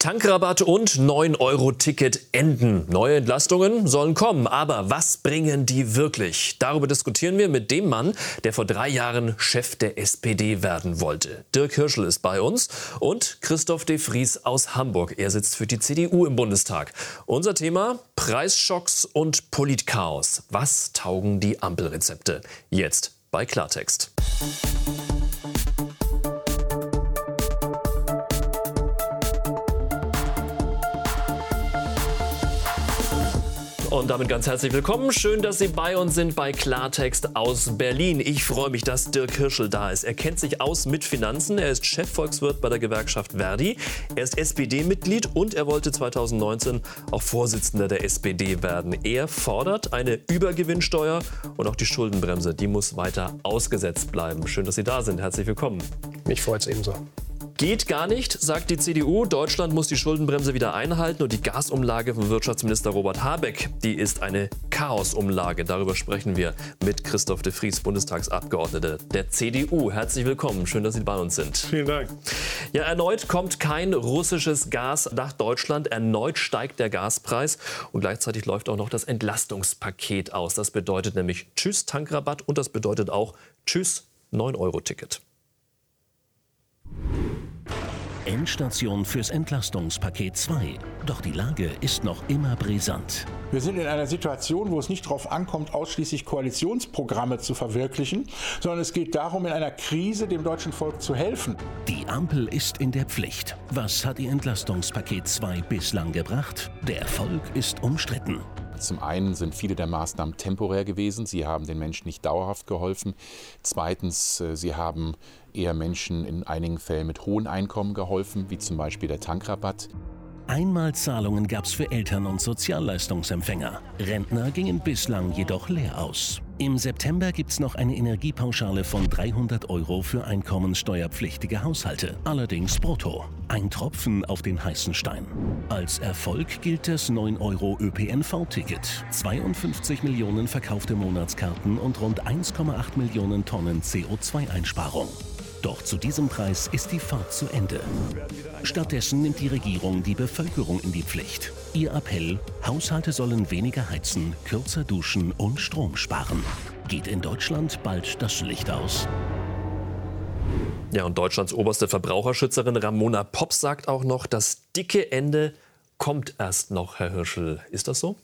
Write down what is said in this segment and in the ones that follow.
Tankrabatt und 9-Euro-Ticket enden. Neue Entlastungen sollen kommen, aber was bringen die wirklich? Darüber diskutieren wir mit dem Mann, der vor drei Jahren Chef der SPD werden wollte. Dirk Hirschel ist bei uns und Christoph de Vries aus Hamburg. Er sitzt für die CDU im Bundestag. Unser Thema Preisschocks und Politchaos. Was taugen die Ampelrezepte? Jetzt bei Klartext. Und damit ganz herzlich willkommen. Schön, dass Sie bei uns sind bei Klartext aus Berlin. Ich freue mich, dass Dirk Hirschel da ist. Er kennt sich aus mit Finanzen. Er ist Chefvolkswirt bei der Gewerkschaft Verdi. Er ist SPD-Mitglied und er wollte 2019 auch Vorsitzender der SPD werden. Er fordert eine Übergewinnsteuer und auch die Schuldenbremse. Die muss weiter ausgesetzt bleiben. Schön, dass Sie da sind. Herzlich willkommen. Mich freut es ebenso. Geht gar nicht, sagt die CDU. Deutschland muss die Schuldenbremse wieder einhalten und die Gasumlage von Wirtschaftsminister Robert Habeck, die ist eine Chaosumlage. Darüber sprechen wir mit Christoph de Vries, Bundestagsabgeordneter der CDU. Herzlich willkommen, schön, dass Sie bei uns sind. Vielen Dank. Ja, erneut kommt kein russisches Gas nach Deutschland. Erneut steigt der Gaspreis und gleichzeitig läuft auch noch das Entlastungspaket aus. Das bedeutet nämlich Tschüss Tankrabatt und das bedeutet auch Tschüss 9-Euro-Ticket. Endstation fürs Entlastungspaket 2. Doch die Lage ist noch immer brisant. Wir sind in einer Situation, wo es nicht darauf ankommt, ausschließlich Koalitionsprogramme zu verwirklichen, sondern es geht darum, in einer Krise dem deutschen Volk zu helfen. Die Ampel ist in der Pflicht. Was hat ihr Entlastungspaket 2 bislang gebracht? Der Erfolg ist umstritten. Zum einen sind viele der Maßnahmen temporär gewesen. Sie haben den Menschen nicht dauerhaft geholfen. Zweitens, äh, sie haben eher Menschen in einigen Fällen mit hohen Einkommen geholfen, wie zum Beispiel der Tankrabatt. Einmalzahlungen gab es für Eltern und Sozialleistungsempfänger. Rentner gingen bislang jedoch leer aus. Im September gibt es noch eine Energiepauschale von 300 Euro für einkommenssteuerpflichtige Haushalte, allerdings brutto. Ein Tropfen auf den heißen Stein. Als Erfolg gilt das 9 Euro ÖPNV-Ticket, 52 Millionen verkaufte Monatskarten und rund 1,8 Millionen Tonnen CO2-Einsparung. Doch zu diesem Preis ist die Fahrt zu Ende. Stattdessen nimmt die Regierung die Bevölkerung in die Pflicht. Ihr Appell, Haushalte sollen weniger heizen, kürzer duschen und Strom sparen. Geht in Deutschland bald das Licht aus? Ja, und Deutschlands oberste Verbraucherschützerin Ramona Popp sagt auch noch, das dicke Ende kommt erst noch, Herr Hirschel. Ist das so?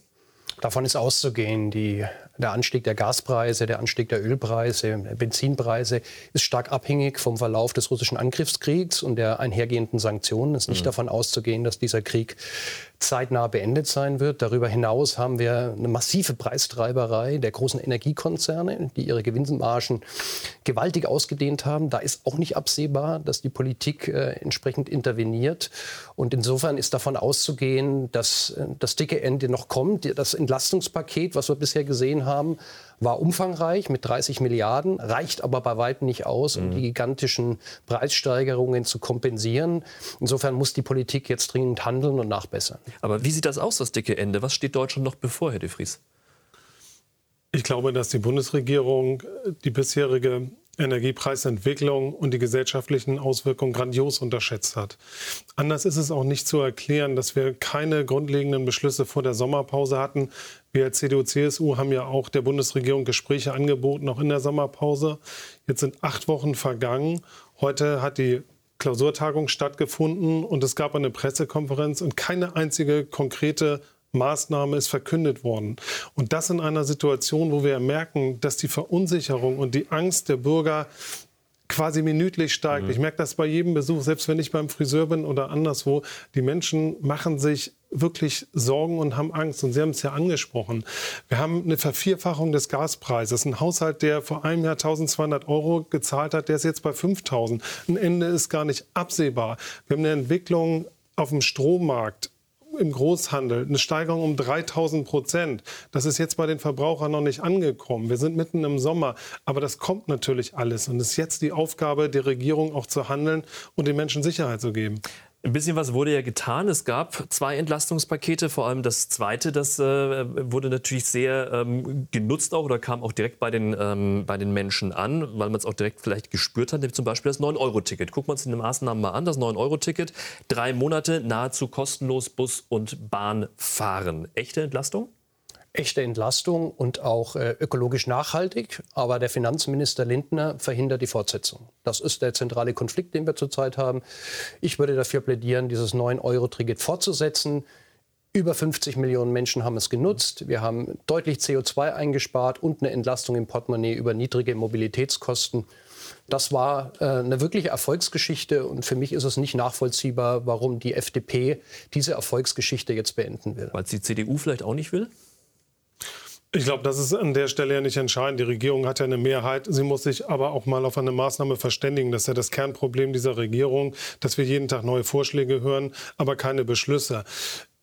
Davon ist auszugehen. Die, der Anstieg der Gaspreise, der Anstieg der Ölpreise, der Benzinpreise ist stark abhängig vom Verlauf des russischen Angriffskriegs und der einhergehenden Sanktionen. Es ist nicht mhm. davon auszugehen, dass dieser Krieg zeitnah beendet sein wird. Darüber hinaus haben wir eine massive Preistreiberei der großen Energiekonzerne, die ihre Gewinnmargen gewaltig ausgedehnt haben. Da ist auch nicht absehbar, dass die Politik äh, entsprechend interveniert. Und insofern ist davon auszugehen, dass äh, das dicke Ende noch kommt. Das Entlastungspaket, was wir bisher gesehen haben, war umfangreich mit 30 Milliarden, reicht aber bei weitem nicht aus, um mhm. die gigantischen Preissteigerungen zu kompensieren. Insofern muss die Politik jetzt dringend handeln und nachbessern. Aber wie sieht das aus, das dicke Ende? Was steht Deutschland noch bevor, Herr de Vries? Ich glaube, dass die Bundesregierung die bisherige Energiepreisentwicklung und die gesellschaftlichen Auswirkungen grandios unterschätzt hat. Anders ist es auch nicht zu erklären, dass wir keine grundlegenden Beschlüsse vor der Sommerpause hatten. Wir als CDU-CSU haben ja auch der Bundesregierung Gespräche angeboten, auch in der Sommerpause. Jetzt sind acht Wochen vergangen. Heute hat die Klausurtagung stattgefunden und es gab eine Pressekonferenz und keine einzige konkrete Maßnahme ist verkündet worden. Und das in einer Situation, wo wir merken, dass die Verunsicherung und die Angst der Bürger quasi minütlich steigt. Mhm. Ich merke das bei jedem Besuch, selbst wenn ich beim Friseur bin oder anderswo. Die Menschen machen sich wirklich Sorgen und haben Angst. Und Sie haben es ja angesprochen. Wir haben eine Vervierfachung des Gaspreises. Ein Haushalt, der vor einem Jahr 1200 Euro gezahlt hat, der ist jetzt bei 5000. Ein Ende ist gar nicht absehbar. Wir haben eine Entwicklung auf dem Strommarkt im Großhandel eine Steigerung um 3000 Prozent. Das ist jetzt bei den Verbrauchern noch nicht angekommen. Wir sind mitten im Sommer, aber das kommt natürlich alles. Und es ist jetzt die Aufgabe der Regierung auch zu handeln und den Menschen Sicherheit zu geben. Ein bisschen was wurde ja getan. Es gab zwei Entlastungspakete, vor allem das zweite, das äh, wurde natürlich sehr ähm, genutzt auch oder kam auch direkt bei den, ähm, bei den Menschen an, weil man es auch direkt vielleicht gespürt hat, zum Beispiel das 9-Euro-Ticket. Gucken wir uns die Maßnahmen mal an. Das 9-Euro-Ticket, drei Monate nahezu kostenlos Bus und Bahn fahren. Echte Entlastung? Echte Entlastung und auch äh, ökologisch nachhaltig. Aber der Finanzminister Lindner verhindert die Fortsetzung. Das ist der zentrale Konflikt, den wir zurzeit haben. Ich würde dafür plädieren, dieses 9-Euro-Ticket fortzusetzen. Über 50 Millionen Menschen haben es genutzt. Wir haben deutlich CO2 eingespart und eine Entlastung im Portemonnaie über niedrige Mobilitätskosten. Das war äh, eine wirkliche Erfolgsgeschichte und für mich ist es nicht nachvollziehbar, warum die FDP diese Erfolgsgeschichte jetzt beenden will. Weil es die CDU vielleicht auch nicht will? Ich glaube, das ist an der Stelle ja nicht entscheidend. Die Regierung hat ja eine Mehrheit. Sie muss sich aber auch mal auf eine Maßnahme verständigen. Das ist ja das Kernproblem dieser Regierung, dass wir jeden Tag neue Vorschläge hören, aber keine Beschlüsse.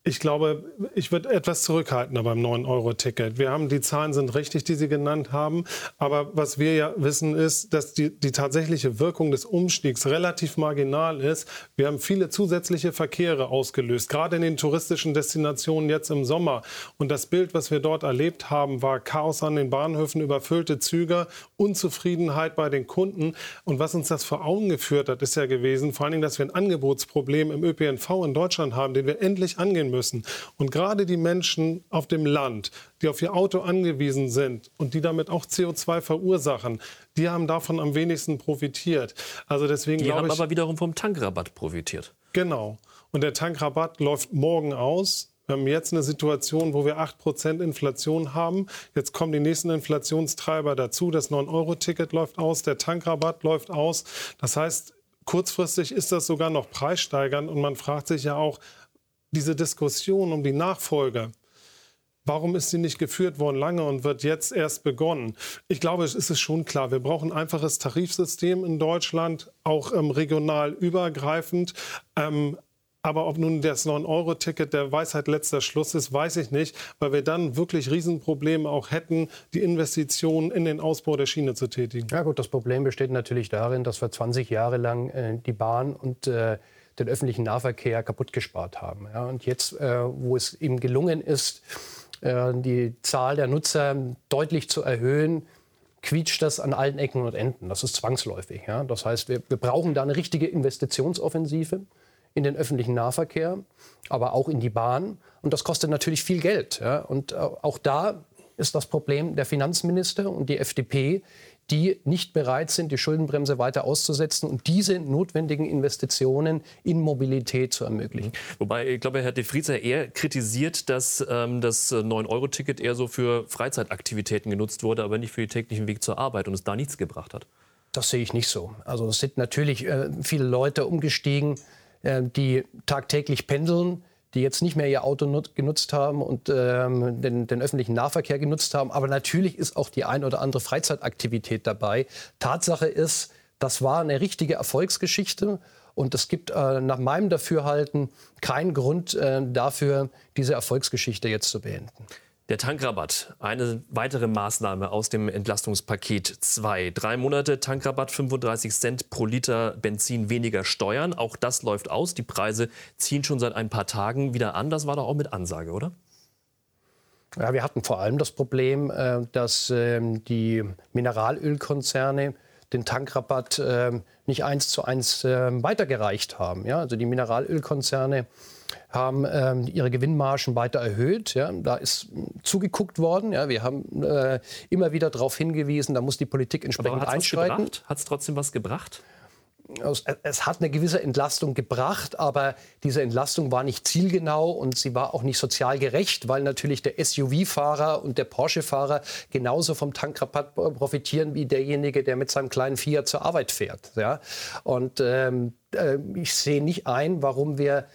Ich glaube, ich würde etwas zurückhaltender beim 9-Euro-Ticket. Wir haben, die Zahlen sind richtig, die Sie genannt haben. Aber was wir ja wissen, ist, dass die, die tatsächliche Wirkung des Umstiegs relativ marginal ist. Wir haben viele zusätzliche Verkehre ausgelöst, gerade in den touristischen Destinationen jetzt im Sommer. Und das Bild, was wir dort erlebt haben, war Chaos an den Bahnhöfen, überfüllte Züge, Unzufriedenheit bei den Kunden. Und was uns das vor Augen geführt hat, ist ja gewesen, vor allen Dingen, dass wir ein Angebotsproblem im ÖPNV in Deutschland haben, den wir endlich angehen müssen. Und gerade die Menschen auf dem Land, die auf ihr Auto angewiesen sind und die damit auch CO2 verursachen, die haben davon am wenigsten profitiert. Also deswegen die haben ich, aber wiederum vom Tankrabatt profitiert. Genau. Und der Tankrabatt läuft morgen aus. Wir haben jetzt eine Situation, wo wir 8% Inflation haben. Jetzt kommen die nächsten Inflationstreiber dazu. Das 9-Euro-Ticket läuft aus, der Tankrabatt läuft aus. Das heißt, kurzfristig ist das sogar noch preissteigernd. Und man fragt sich ja auch, diese Diskussion um die Nachfolge, Warum ist sie nicht geführt worden lange und wird jetzt erst begonnen? Ich glaube, es ist schon klar, wir brauchen ein einfaches Tarifsystem in Deutschland, auch ähm, regional übergreifend. Ähm, aber ob nun das 9-Euro-Ticket der Weisheit letzter Schluss ist, weiß ich nicht, weil wir dann wirklich Riesenprobleme auch hätten, die Investitionen in den Ausbau der Schiene zu tätigen. Ja gut, das Problem besteht natürlich darin, dass wir 20 Jahre lang äh, die Bahn und äh, den öffentlichen Nahverkehr kaputt gespart haben. Ja, und jetzt, äh, wo es ihm gelungen ist, äh, die Zahl der Nutzer deutlich zu erhöhen, quietscht das an allen Ecken und Enden. Das ist zwangsläufig. Ja. Das heißt, wir, wir brauchen da eine richtige Investitionsoffensive in den öffentlichen Nahverkehr, aber auch in die Bahn. Und das kostet natürlich viel Geld. Ja. Und äh, auch da ist das Problem der Finanzminister und die FDP, die nicht bereit sind, die Schuldenbremse weiter auszusetzen und diese notwendigen Investitionen in Mobilität zu ermöglichen. Wobei, ich glaube, Herr de Vriezer eher kritisiert, dass ähm, das 9-Euro-Ticket eher so für Freizeitaktivitäten genutzt wurde, aber nicht für den täglichen Weg zur Arbeit und es da nichts gebracht hat. Das sehe ich nicht so. Also es sind natürlich äh, viele Leute umgestiegen, äh, die tagtäglich pendeln die jetzt nicht mehr ihr Auto genutzt haben und ähm, den, den, öffentlichen Nahverkehr genutzt haben. Aber natürlich ist auch die ein oder andere Freizeitaktivität dabei. Tatsache ist, das war eine richtige Erfolgsgeschichte. Und es gibt äh, nach meinem Dafürhalten keinen Grund äh, dafür, diese Erfolgsgeschichte jetzt zu beenden. Der Tankrabatt, eine weitere Maßnahme aus dem Entlastungspaket 2. Drei Monate Tankrabatt, 35 Cent pro Liter Benzin weniger Steuern. Auch das läuft aus. Die Preise ziehen schon seit ein paar Tagen wieder an. Das war doch auch mit Ansage, oder? Ja, wir hatten vor allem das Problem, äh, dass ähm, die Mineralölkonzerne den Tankrabatt ähm, nicht eins zu eins ähm, weitergereicht haben. Also die Mineralölkonzerne haben ähm, ihre Gewinnmargen weiter erhöht. Ja. Da ist zugeguckt worden. Ja. Wir haben äh, immer wieder darauf hingewiesen, da muss die Politik entsprechend Aber einschreiten. Hat es trotzdem was gebracht? es hat eine gewisse Entlastung gebracht, aber diese Entlastung war nicht zielgenau und sie war auch nicht sozial gerecht, weil natürlich der SUV-Fahrer und der Porsche-Fahrer genauso vom Tankrabatt profitieren wie derjenige, der mit seinem kleinen Fiat zur Arbeit fährt. Ja? Und ähm, äh, ich sehe nicht ein, warum wir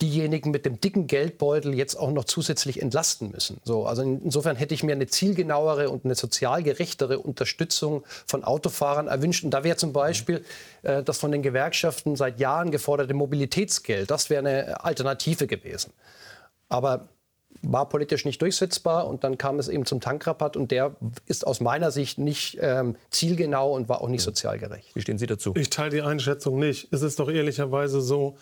diejenigen mit dem dicken Geldbeutel jetzt auch noch zusätzlich entlasten müssen. So, also insofern hätte ich mir eine zielgenauere und eine sozial gerechtere Unterstützung von Autofahrern erwünscht. Und da wäre zum Beispiel äh, das von den Gewerkschaften seit Jahren geforderte Mobilitätsgeld, das wäre eine Alternative gewesen. Aber war politisch nicht durchsetzbar und dann kam es eben zum Tankrabatt und der ist aus meiner Sicht nicht ähm, zielgenau und war auch nicht sozial gerecht. Wie stehen Sie dazu? Ich teile die Einschätzung nicht. Es ist doch ehrlicherweise so,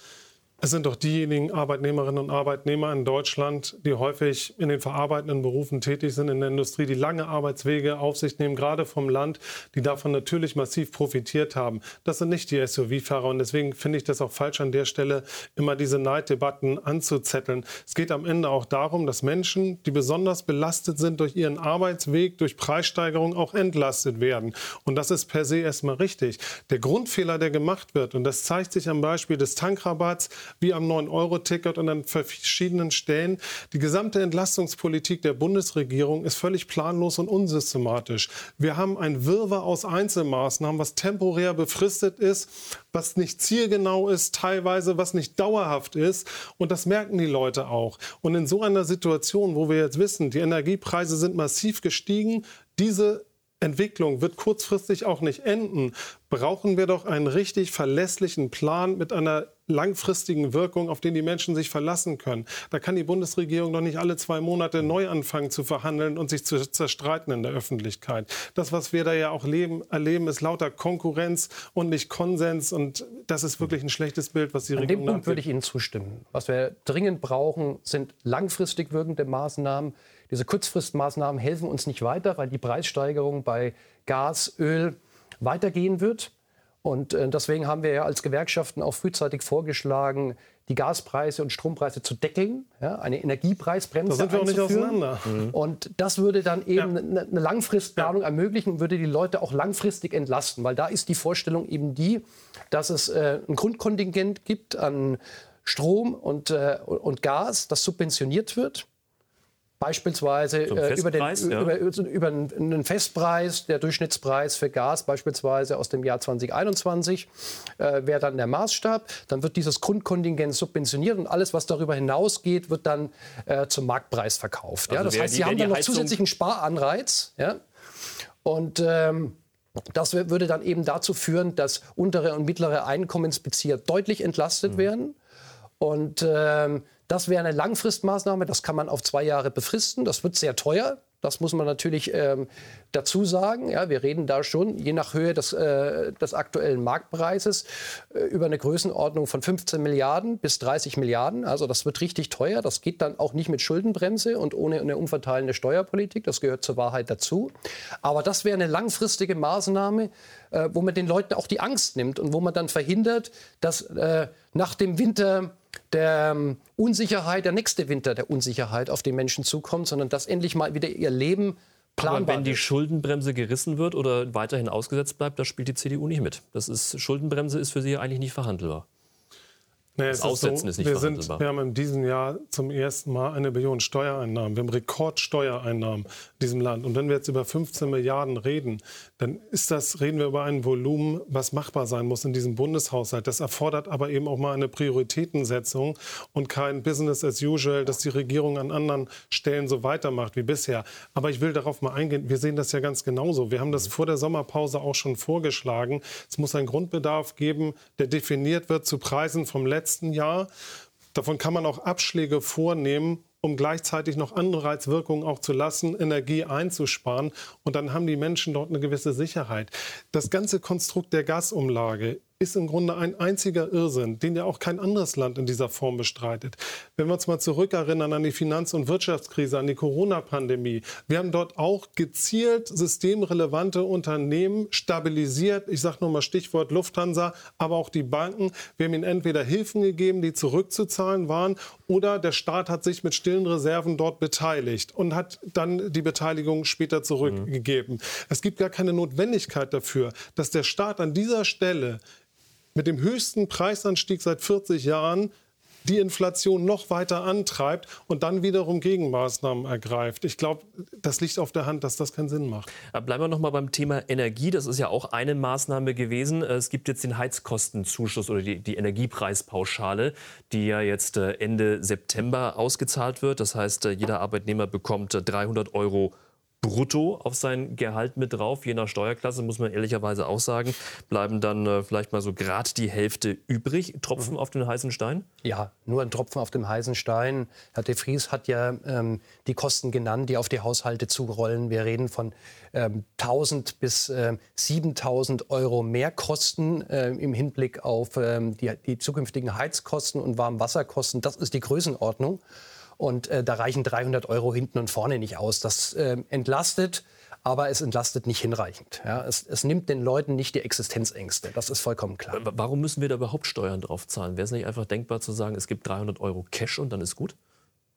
es sind doch diejenigen Arbeitnehmerinnen und Arbeitnehmer in Deutschland, die häufig in den verarbeitenden Berufen tätig sind, in der Industrie, die lange Arbeitswege auf sich nehmen, gerade vom Land, die davon natürlich massiv profitiert haben. Das sind nicht die SUV-Fahrer und deswegen finde ich das auch falsch an der Stelle, immer diese Neiddebatten anzuzetteln. Es geht am Ende auch darum, dass Menschen, die besonders belastet sind durch ihren Arbeitsweg, durch Preissteigerung auch entlastet werden. Und das ist per se erstmal richtig. Der Grundfehler, der gemacht wird, und das zeigt sich am Beispiel des Tankrabatts, wie am 9-Euro-Ticket und an verschiedenen Stellen. Die gesamte Entlastungspolitik der Bundesregierung ist völlig planlos und unsystematisch. Wir haben ein Wirrwarr aus Einzelmaßnahmen, was temporär befristet ist, was nicht zielgenau ist, teilweise was nicht dauerhaft ist. Und das merken die Leute auch. Und in so einer Situation, wo wir jetzt wissen, die Energiepreise sind massiv gestiegen, diese Entwicklung wird kurzfristig auch nicht enden, brauchen wir doch einen richtig verlässlichen Plan mit einer langfristigen Wirkung, auf den die Menschen sich verlassen können. Da kann die Bundesregierung doch nicht alle zwei Monate neu anfangen zu verhandeln und sich zu zerstreiten in der Öffentlichkeit. Das, was wir da ja auch leben, erleben, ist lauter Konkurrenz und nicht Konsens. Und das ist wirklich ein schlechtes Bild, was die An Regierung dem Punkt würde ich Ihnen zustimmen. Was wir dringend brauchen, sind langfristig wirkende Maßnahmen. Diese Kurzfristmaßnahmen helfen uns nicht weiter, weil die Preissteigerung bei Gas, Öl weitergehen wird. Und äh, deswegen haben wir ja als Gewerkschaften auch frühzeitig vorgeschlagen, die Gaspreise und Strompreise zu deckeln, ja, eine Energiepreisbremse Da sind wir auch nicht auseinander. Und das würde dann eben Ja. eine Langfristplanung ermöglichen und würde die Leute auch langfristig entlasten, weil da ist die Vorstellung eben die, dass es äh, ein Grundkontingent gibt an Strom und, äh, und Gas, das subventioniert wird. Beispielsweise äh, über, den, ja. über, über einen Festpreis, der Durchschnittspreis für Gas beispielsweise aus dem Jahr 2021 äh, wäre dann der Maßstab. Dann wird dieses Grundkontingent subventioniert und alles, was darüber hinausgeht, wird dann äh, zum Marktpreis verkauft. ja? Also Das heißt, die- Sie haben dann noch Heizung- zusätzlichen Sparanreiz. Ja? Und ähm, das würde dann eben dazu führen, dass untere und mittlere Einkommensbezieher deutlich entlastet Mhm. werden. Und ähm, das wäre eine Langfristmaßnahme, das kann man auf zwei Jahre befristen. Das wird sehr teuer. Das muss man natürlich ähm, dazu sagen. Ja, wir reden da schon, je nach Höhe des, äh, des aktuellen Marktpreises, äh, über eine Größenordnung von 15 Milliarden bis 30 Milliarden. Also das wird richtig teuer. Das geht dann auch nicht mit Schuldenbremse und ohne eine umverteilende Steuerpolitik. Das gehört zur Wahrheit dazu. Aber das wäre eine langfristige Maßnahme, äh, wo man den Leuten auch die Angst nimmt und wo man dann verhindert, dass äh, nach dem Winter der ähm, Unsicherheit, der nächste Winter der Unsicherheit auf die Menschen zukommt, sondern dass endlich mal wieder ihr Leben Aber planbar wenn die. Schuldenbremse gerissen wird oder weiterhin ausgesetzt bleibt, da spielt die CDU nicht mit. Das ist, Schuldenbremse ist für sie eigentlich nicht verhandelbar. Nee, Das Aussetzen ist nicht wir, sind, wir haben in diesem Jahr zum ersten Mal eine Billion Steuereinnahmen. Wir haben Rekordsteuereinnahmen in diesem Land. Und wenn wir jetzt über 15 Milliarden reden, dann ist das, reden wir über ein Volumen, was machbar sein muss in diesem Bundeshaushalt. Das erfordert aber eben auch mal eine Prioritätensetzung und kein Business as usual, dass die Regierung an anderen Stellen so weitermacht wie bisher. Aber ich will darauf mal eingehen. Wir sehen das ja ganz genauso. Wir haben das vor der Sommerpause auch schon vorgeschlagen. Es muss einen Grundbedarf geben, der definiert wird zu Preisen vom letzten Jahr. Davon kann man auch Abschläge vornehmen, um gleichzeitig noch Anreizwirkungen auch zu lassen, Energie einzusparen. Und dann haben die Menschen dort eine gewisse Sicherheit. Das ganze Konstrukt der Gasumlage ist im Grunde ein einziger Irrsinn, den ja auch kein anderes Land in dieser Form bestreitet. Wenn wir uns mal zurückerinnern an die Finanz- und Wirtschaftskrise, an die Corona-Pandemie, wir haben dort auch gezielt systemrelevante Unternehmen stabilisiert. Ich sage nur mal Stichwort Lufthansa, aber auch die Banken. Wir haben ihnen entweder Hilfen gegeben, die zurückzuzahlen waren, oder der Staat hat sich mit stillen Reserven dort beteiligt und hat dann die Beteiligung später zurückgegeben. Es gibt gar keine Notwendigkeit dafür, dass der Staat an dieser Stelle mit dem höchsten Preisanstieg seit 40 Jahren die Inflation noch weiter antreibt und dann wiederum Gegenmaßnahmen ergreift. Ich glaube, das liegt auf der Hand, dass das keinen Sinn macht. Bleiben wir noch mal beim Thema Energie. Das ist ja auch eine Maßnahme gewesen. Es gibt jetzt den Heizkostenzuschuss oder die, die Energiepreispauschale, die ja jetzt äh, Ende September ausgezahlt wird. Das heißt, äh, jeder Arbeitnehmer bekommt äh, 300 Euro brutto auf sein Gehalt mit drauf. Je nach Steuerklasse muss man ehrlicherweise auch sagen, bleiben dann äh, vielleicht mal so gerade die Hälfte übrig. Tropfen mhm. auf den heißen Stein? Ja, nur ein Tropfen auf dem heißen Stein. Herr de Vries hat ja ähm, die Kosten genannt, die auf die Haushalte zurollen. Wir reden von ähm, 1000 bis äh, 7000 Euro Mehrkosten äh, im Hinblick auf ähm, die, die zukünftigen Heizkosten und Warmwasserkosten. Das ist die Größenordnung. Und äh, da reichen 300 Euro hinten und vorne nicht aus. Das äh, entlastet, aber es entlastet nicht hinreichend. Ja, es, es, nimmt den Leuten nicht die Existenzängste. Das ist vollkommen klar. Warum müssen wir da überhaupt Steuern drauf zahlen? Wäre es nicht einfach denkbar zu sagen, es gibt 300 Euro Cash und dann ist gut?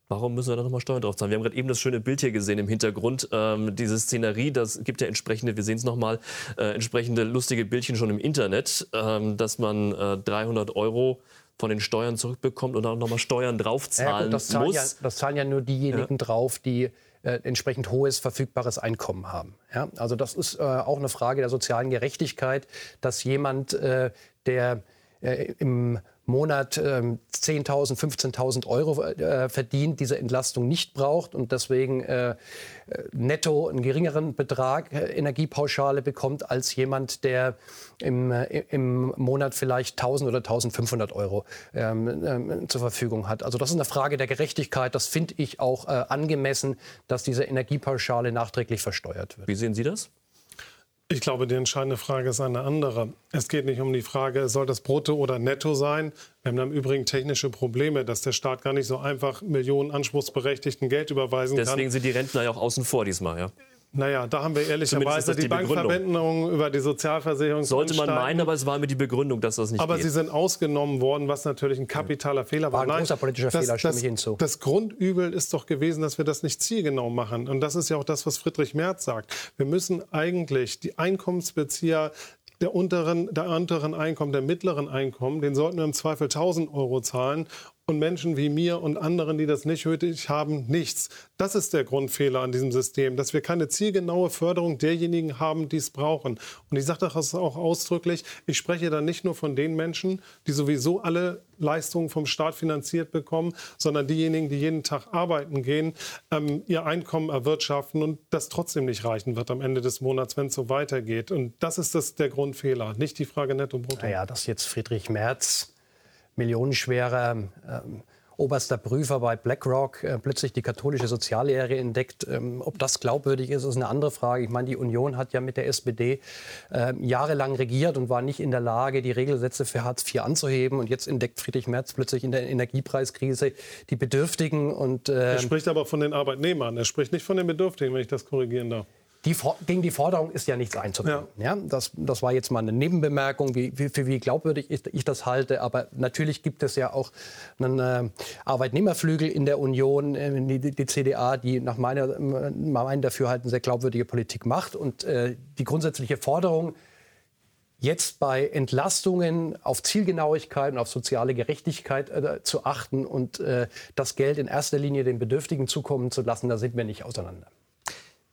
Warum müssen wir da nochmal Steuern drauf zahlen? Wir haben gerade eben das schöne Bild hier gesehen im Hintergrund. Ähm, diese Szenerie, das gibt ja entsprechende, wir sehen es nochmal, äh, entsprechende lustige Bildchen schon im Internet, ähm, dass man äh, 300 Euro von den Steuern zurückbekommt und dann nochmal Steuern draufzahlen ja, gut, das muss. Ja, das zahlen ja nur diejenigen ja. drauf, die äh, entsprechend hohes verfügbares Einkommen haben. Ja? Also das ist äh, auch eine Frage der sozialen Gerechtigkeit, dass jemand, äh, der äh, im Monat äh, 10.000, 15.000 Euro äh, verdient, diese Entlastung nicht braucht und deswegen äh, netto einen geringeren Betrag äh, Energiepauschale bekommt als jemand, der im, äh, im Monat vielleicht 1.000 oder 1.500 Euro ähm, ähm, zur Verfügung hat. Also das ist eine Frage der Gerechtigkeit. Das finde ich auch äh, angemessen, dass diese Energiepauschale nachträglich versteuert wird. Wie sehen Sie das? Ich glaube, die entscheidende Frage ist eine andere. Es geht nicht um die Frage, soll das brutto oder netto sein? Wir haben im Übrigen technische Probleme, dass der Staat gar nicht so einfach Millionen anspruchsberechtigten Geld überweisen Deswegen kann. Deswegen sind die Rentner ja auch außen vor diesmal, ja. Naja, da haben wir ehrlicherweise die, die Bankverbindung über die Sozialversicherung. Sollte man meinen, aber es war mir die Begründung, dass das nicht Aber geht. sie sind ausgenommen worden, was natürlich ein kapitaler Fehler war. War ein großer politischer das, Fehler, stimme ich hinzu. Das Grundübel ist doch gewesen, dass wir das nicht zielgenau machen. Und das ist ja auch das, was Friedrich Merz sagt. Wir müssen eigentlich die Einkommensbezieher der unteren, der unteren Einkommen, der mittleren Einkommen, den sollten wir im Zweifel 1000 Euro zahlen und Menschen wie mir und anderen, die das nicht nötig haben, nichts. Das ist der Grundfehler an diesem System, dass wir keine zielgenaue Förderung derjenigen haben, die es brauchen. Und ich sage das auch ausdrücklich, ich spreche da nicht nur von den Menschen, die sowieso alle Leistungen vom Staat finanziert bekommen, sondern diejenigen, die jeden Tag arbeiten gehen, ähm, ihr Einkommen erwirtschaften und das trotzdem nicht reichen wird am Ende des Monats, wenn es so weitergeht. Und das ist das, der Grundfehler, nicht die Frage Netto-Brutto. Naja, dass jetzt Friedrich Merz millionenschwerer ähm, oberster Prüfer bei BlackRock äh, plötzlich die katholische Soziallehre entdeckt. Ähm, ob das glaubwürdig ist, ist eine andere Frage. Ich meine, die Union hat ja mit der SPD äh, jahrelang regiert und war nicht in der Lage, die Regelsätze für Hartz IV anzuheben. Und jetzt entdeckt Friedrich Merz plötzlich in der Energiepreiskrise die Bedürftigen. Und, äh, er spricht aber von den Arbeitnehmern. Er spricht nicht von den Bedürftigen, wenn ich das korrigieren darf. Die, gegen die Forderung ist ja nichts einzuwenden. Ja. ja. das, das war jetzt mal eine Nebenbemerkung, wie, wie, für wie glaubwürdig ich, ich, das halte. Aber natürlich gibt es ja auch einen äh, Arbeitnehmerflügel in der Union, äh, die, die, CDA, die nach meiner, meinem Dafürhalten sehr glaubwürdige Politik macht. Und äh, die grundsätzliche Forderung, jetzt bei Entlastungen auf Zielgenauigkeit und auf soziale Gerechtigkeit äh, zu achten und äh, das Geld in erster Linie den Bedürftigen zukommen zu lassen, da sind wir nicht auseinander.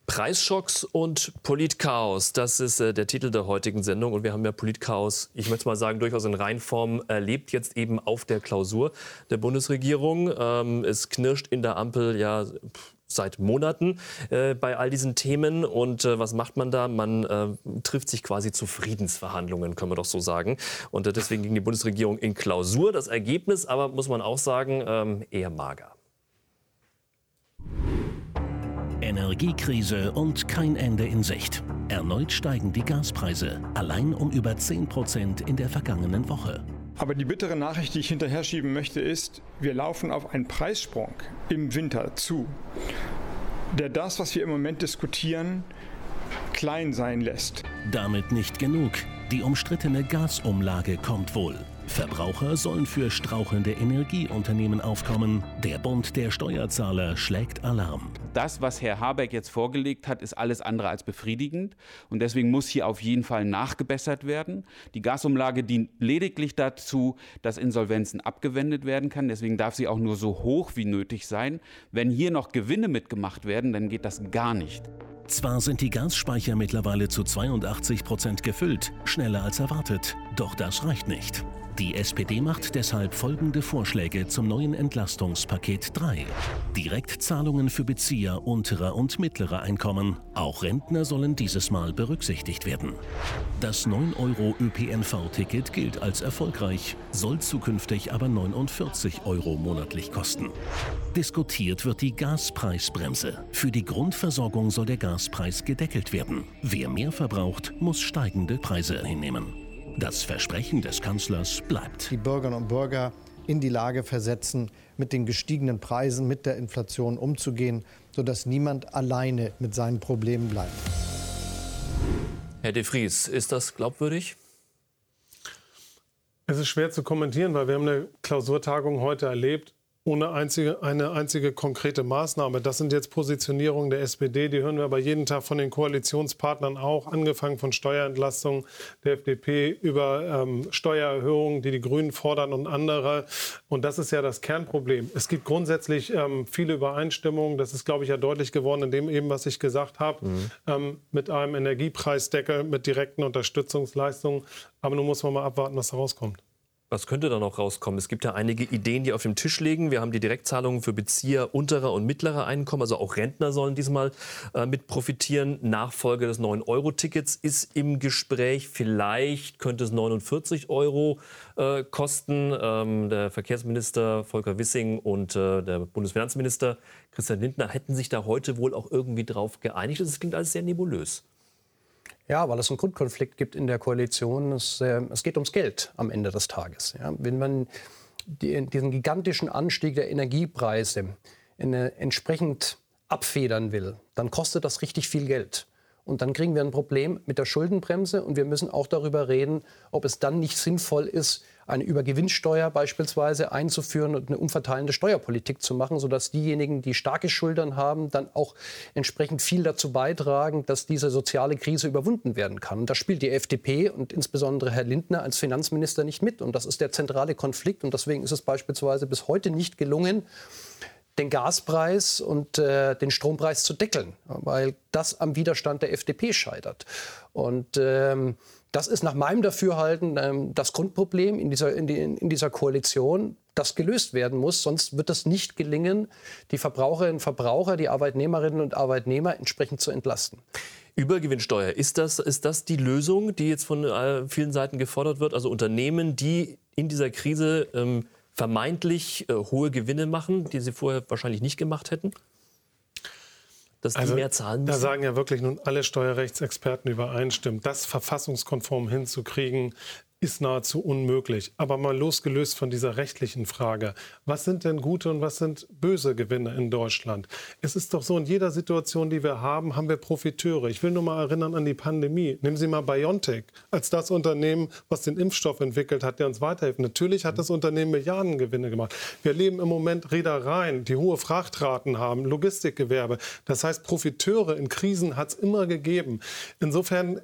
Preisschocks und Politchaos, das ist äh, der Titel der heutigen Sendung. Und wir haben ja Politchaos, ich möchte mal sagen, durchaus in Reinform erlebt, jetzt eben auf der Klausur der Bundesregierung. Ähm, es knirscht in der Ampel ja seit Monaten äh, bei all diesen Themen. Und äh, was macht man da? Man äh, trifft sich quasi zu Friedensverhandlungen, können wir doch so sagen. Und äh, deswegen ging die Bundesregierung in Klausur. Das Ergebnis aber, muss man auch sagen, ähm, eher mager. Energiekrise und kein Ende in Sicht. Erneut steigen die Gaspreise, allein um über 10 Prozent in der vergangenen Woche. Aber die bittere Nachricht, die ich hinterher schieben möchte, ist, wir laufen auf einen Preissprung im Winter zu, der das, was wir im Moment diskutieren, klein sein lässt. Damit nicht genug. Die umstrittene Gasumlage kommt wohl. Verbraucher sollen für strauchelnde Energieunternehmen aufkommen. Der Bund der Steuerzahler schlägt Alarm. Das, was Herr Habeck jetzt vorgelegt hat, ist alles andere als befriedigend. Und deswegen muss hier auf jeden Fall nachgebessert werden. Die Gasumlage dient lediglich dazu, dass Insolvenzen abgewendet werden kann. Deswegen darf sie auch nur so hoch wie nötig sein. Wenn hier noch Gewinne mitgemacht werden, dann geht das gar nicht. Zwar sind die Gasspeicher mittlerweile zu 82 Prozent gefüllt, schneller als erwartet, doch das reicht nicht. Die SPD macht deshalb folgende Vorschläge zum neuen Entlastungspaket 3. Direktzahlungen für Bezieher unterer und mittlerer Einkommen. Auch Rentner sollen dieses Mal berücksichtigt werden. Das 9 Euro ÖPNV-Ticket gilt als erfolgreich, soll zukünftig aber 49 Euro monatlich kosten. Diskutiert wird die Gaspreisbremse. Für die Grundversorgung soll der Gaspreis gedeckelt werden. Wer mehr verbraucht, muss steigende Preise hinnehmen. Das Versprechen des Kanzlers bleibt. Die Bürgerinnen und Bürger in die Lage versetzen, mit den gestiegenen Preisen, mit der Inflation umzugehen, sodass niemand alleine mit seinen Problemen bleibt. Herr de Vries, ist das glaubwürdig? Es ist schwer zu kommentieren, weil wir haben eine Klausurtagung heute erlebt ohne einzige, eine einzige konkrete Maßnahme. Das sind jetzt Positionierungen der SPD, die hören wir aber jeden Tag von den Koalitionspartnern auch, angefangen von Steuerentlastung der FDP über ähm, Steuererhöhungen, die die Grünen fordern und andere. Und das ist ja das Kernproblem. Es gibt grundsätzlich ähm, viele Übereinstimmungen. Das ist, glaube ich, ja deutlich geworden in dem eben, was ich gesagt habe, mhm. ähm, mit einem Energiepreisdeckel, mit direkten Unterstützungsleistungen. Aber nun muss man mal abwarten, was da rauskommt. Was könnte da noch rauskommen? Es gibt ja einige Ideen, die auf dem Tisch liegen. Wir haben die Direktzahlungen für Bezieher unterer und mittlerer Einkommen. Also auch Rentner sollen diesmal äh, mit profitieren. Nachfolge des 9-Euro-Tickets ist im Gespräch. Vielleicht könnte es 49 Euro äh, kosten. Ähm, der Verkehrsminister Volker Wissing und äh, der Bundesfinanzminister Christian Lindner hätten sich da heute wohl auch irgendwie drauf geeinigt. Das klingt alles sehr nebulös. Ja, weil es einen Grundkonflikt gibt in der Koalition. Es, äh, es geht ums Geld am Ende des Tages. Ja, wenn man die, diesen gigantischen Anstieg der Energiepreise in, äh, entsprechend abfedern will, dann kostet das richtig viel Geld. Und dann kriegen wir ein Problem mit der Schuldenbremse. Und wir müssen auch darüber reden, ob es dann nicht sinnvoll ist, eine Übergewinnsteuer beispielsweise einzuführen und eine umverteilende Steuerpolitik zu machen, sodass diejenigen, die starke Schultern haben, dann auch entsprechend viel dazu beitragen, dass diese soziale Krise überwunden werden kann. Und da spielt die FDP und insbesondere Herr Lindner als Finanzminister nicht mit. Und das ist der zentrale Konflikt. Und deswegen ist es beispielsweise bis heute nicht gelungen, den Gaspreis und äh, den Strompreis zu deckeln, weil das am Widerstand der FDP scheitert. Und ähm, das ist nach meinem Dafürhalten ähm, das Grundproblem in dieser, in, die, in dieser Koalition, das gelöst werden muss. Sonst wird es nicht gelingen, die Verbraucherinnen und Verbraucher, die Arbeitnehmerinnen und Arbeitnehmer entsprechend zu entlasten. Übergewinnsteuer, ist das, ist das die Lösung, die jetzt von äh, vielen Seiten gefordert wird? Also Unternehmen, die in dieser Krise ähm, vermeintlich äh, hohe Gewinne machen, die sie vorher wahrscheinlich nicht gemacht hätten? Dass die also, mehr zahlen müssen? Da sagen ja wirklich nun alle Steuerrechtsexperten übereinstimmen, das verfassungskonform hinzukriegen, ist nahezu unmöglich. Aber mal losgelöst von dieser rechtlichen Frage. Was sind denn gute und was sind böse Gewinne in Deutschland? Es ist doch so, in jeder Situation, die wir haben, haben wir Profiteure. Ich will nur mal erinnern an die Pandemie. Nehmen Sie mal BioNTech als das Unternehmen, was den Impfstoff entwickelt hat, der uns weiterhilft. Natürlich hat das Unternehmen Milliardengewinne gemacht. Wir erleben im Moment Reedereien, die hohe Frachtraten haben, Logistikgewerbe. Das heißt, Profiteure in Krisen hat es immer gegeben. Insofern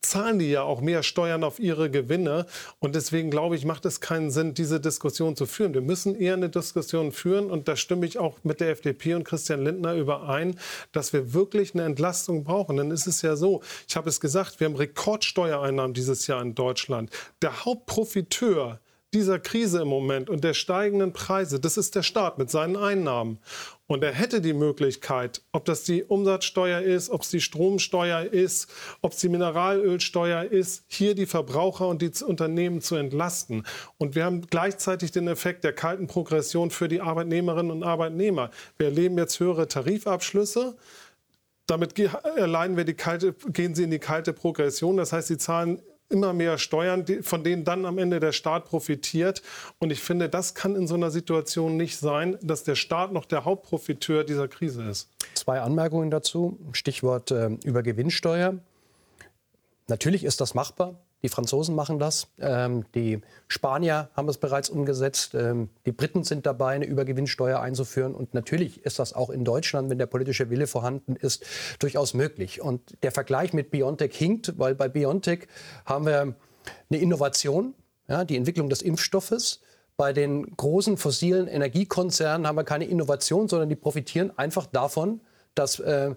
zahlen die ja auch mehr Steuern auf ihre Gewinne. Und deswegen glaube ich, macht es keinen Sinn, diese Diskussion zu führen. Wir müssen eher eine Diskussion führen. Und da stimme ich auch mit der FDP und Christian Lindner überein, dass wir wirklich eine Entlastung brauchen. Dann ist es ja so, ich habe es gesagt, wir haben Rekordsteuereinnahmen dieses Jahr in Deutschland. Der Hauptprofiteur dieser Krise im Moment und der steigenden Preise, das ist der Staat mit seinen Einnahmen. Und er hätte die Möglichkeit, ob das die Umsatzsteuer ist, ob es die Stromsteuer ist, ob es die Mineralölsteuer ist, hier die Verbraucher und die Unternehmen zu entlasten. Und wir haben gleichzeitig den Effekt der kalten Progression für die Arbeitnehmerinnen und Arbeitnehmer. Wir erleben jetzt höhere Tarifabschlüsse. Damit erleiden wir die kalte, gehen sie in die kalte Progression. Das heißt, sie zahlen immer mehr Steuern, von denen dann am Ende der Staat profitiert. Und ich finde, das kann in so einer Situation nicht sein, dass der Staat noch der Hauptprofiteur dieser Krise ist. Zwei Anmerkungen dazu. Stichwort äh, Übergewinnsteuer. Natürlich ist das machbar. Die Franzosen machen das. Ähm, die Spanier haben es bereits umgesetzt. Ähm, die Briten sind dabei, eine Übergewinnsteuer einzuführen. Und natürlich ist das auch in Deutschland, wenn der politische Wille vorhanden ist, durchaus möglich. Und der Vergleich mit BioNTech hinkt, weil bei BioNTech haben wir eine Innovation, ja, die Entwicklung des Impfstoffes. Bei den großen fossilen Energiekonzernen haben wir keine Innovation, sondern die profitieren einfach davon, dass äh,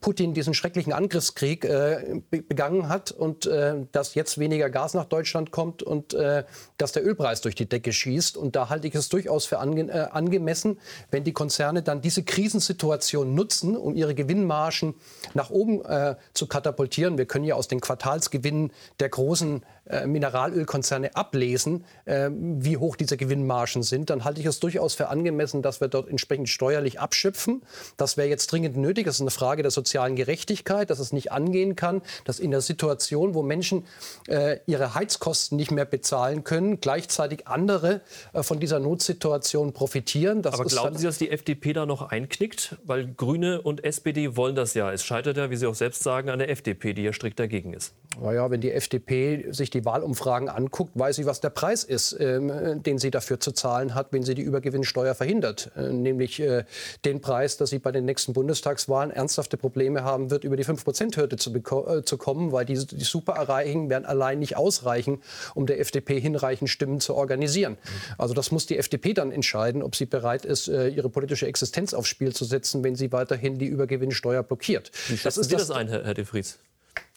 Putin diesen schrecklichen Angriffskrieg äh, begangen hat und äh, dass jetzt weniger Gas nach Deutschland kommt und äh, dass der Ölpreis durch die Decke schießt. Und da halte ich es durchaus für ange äh, angemessen, wenn die Konzerne dann diese Krisensituation nutzen, um ihre Gewinnmargen nach oben äh, zu katapultieren. Wir können ja aus den Quartalsgewinnen der großen äh, Mineralölkonzerne ablesen, wie hoch diese Gewinnmargen sind, dann halte ich es durchaus für angemessen, dass wir dort entsprechend steuerlich abschöpfen. Das wäre jetzt dringend nötig. Das ist eine Frage der sozialen Gerechtigkeit, dass es nicht angehen kann, dass in der Situation, wo Menschen äh, ihre Heizkosten nicht mehr bezahlen können, gleichzeitig andere äh, von dieser Notsituation profitieren. Das Aber glauben Sie, dass die FDP da noch einknickt? Weil Grüne und SPD wollen das ja. Es scheitert ja, wie Sie auch selbst sagen, an der FDP, die ja strikt dagegen ist. Naja, wenn die FDP sich die Wahlumfragen anguckt, weiß sie, was der Preis ist, ähm, den sie dafür zu zahlen hat, wenn sie die Übergewinnsteuer verhindert. Äh, nämlich äh, den Preis, dass sie bei den nächsten Bundestagswahlen ernsthafte Probleme haben wird, über die 5-Prozent-Hürde zu, äh, zu, kommen, weil die, die Supererreichungen werden allein nicht ausreichen, um der FDP hinreichend Stimmen zu organisieren. Also das muss die FDP dann entscheiden, ob sie bereit ist, äh, ihre politische Existenz aufs Spiel zu setzen, wenn sie weiterhin die Übergewinnsteuer blockiert. Wie das Sie das ein, Herr, Herr de Vries?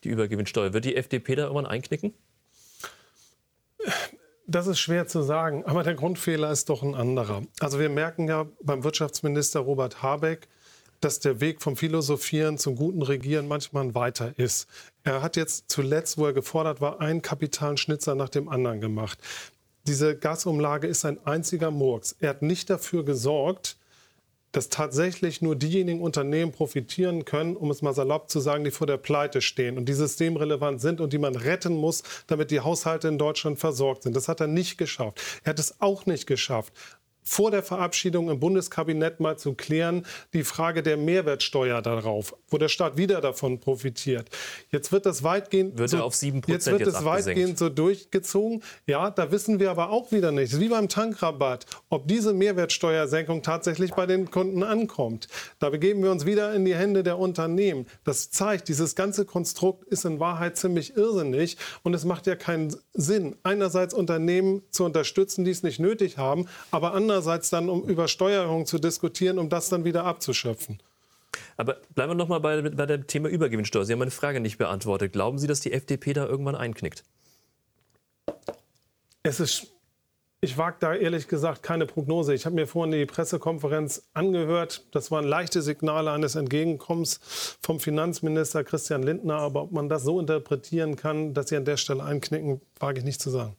Die Übergewinnsteuer. Wird die FDP da irgendwann einknicken? Das ist schwer zu sagen, aber der Grundfehler ist doch ein anderer. Also wir merken ja beim Wirtschaftsminister Robert Habeck, dass der Weg vom Philosophieren zum guten Regieren manchmal ein weiter ist. Er hat jetzt zuletzt, wo er gefordert war, einen kapitalen Schnitzer nach dem anderen gemacht. Diese Gasumlage ist ein einziger Murks. Er hat nicht dafür gesorgt, dass tatsächlich nur diejenigen Unternehmen profitieren können, um es mal salopp zu sagen, die vor der Pleite stehen und die systemrelevant sind und die man retten muss, damit die Haushalte in Deutschland versorgt sind. Das hat er nicht geschafft. Er hat es auch nicht geschafft, vor der Verabschiedung im Bundeskabinett mal zu klären, die Frage der Mehrwertsteuer darauf, wo der Staat wieder davon profitiert. Jetzt wird das weitgehend, wird so, auf 7 jetzt wird es weitgehend so durchgezogen. Ja, da wissen wir aber auch wieder nicht, wie beim Tankrabatt, ob diese Mehrwertsteuersenkung tatsächlich bei den Kunden ankommt. Da begeben wir uns wieder in die Hände der Unternehmen. Das zeigt, dieses ganze Konstrukt ist in Wahrheit ziemlich irrsinnig und es macht ja keinen Sinn, einerseits Unternehmen zu unterstützen, die es nicht nötig haben, aber andererseits andererseits dann, um über Steuerung zu diskutieren, um das dann wieder abzuschöpfen. Aber bleiben wir noch mal bei, bei dem Thema Übergewinnsteuer. Sie haben meine Frage nicht beantwortet. Glauben Sie, dass die FDP da irgendwann einknickt? Es ist, ich wage da ehrlich gesagt keine Prognose. Ich habe mir vorhin die Pressekonferenz angehört. Das waren leichte Signale eines Entgegenkommens vom Finanzminister Christian Lindner. Aber ob man das so interpretieren kann, dass sie an der Stelle einknicken, wage ich nicht zu sagen.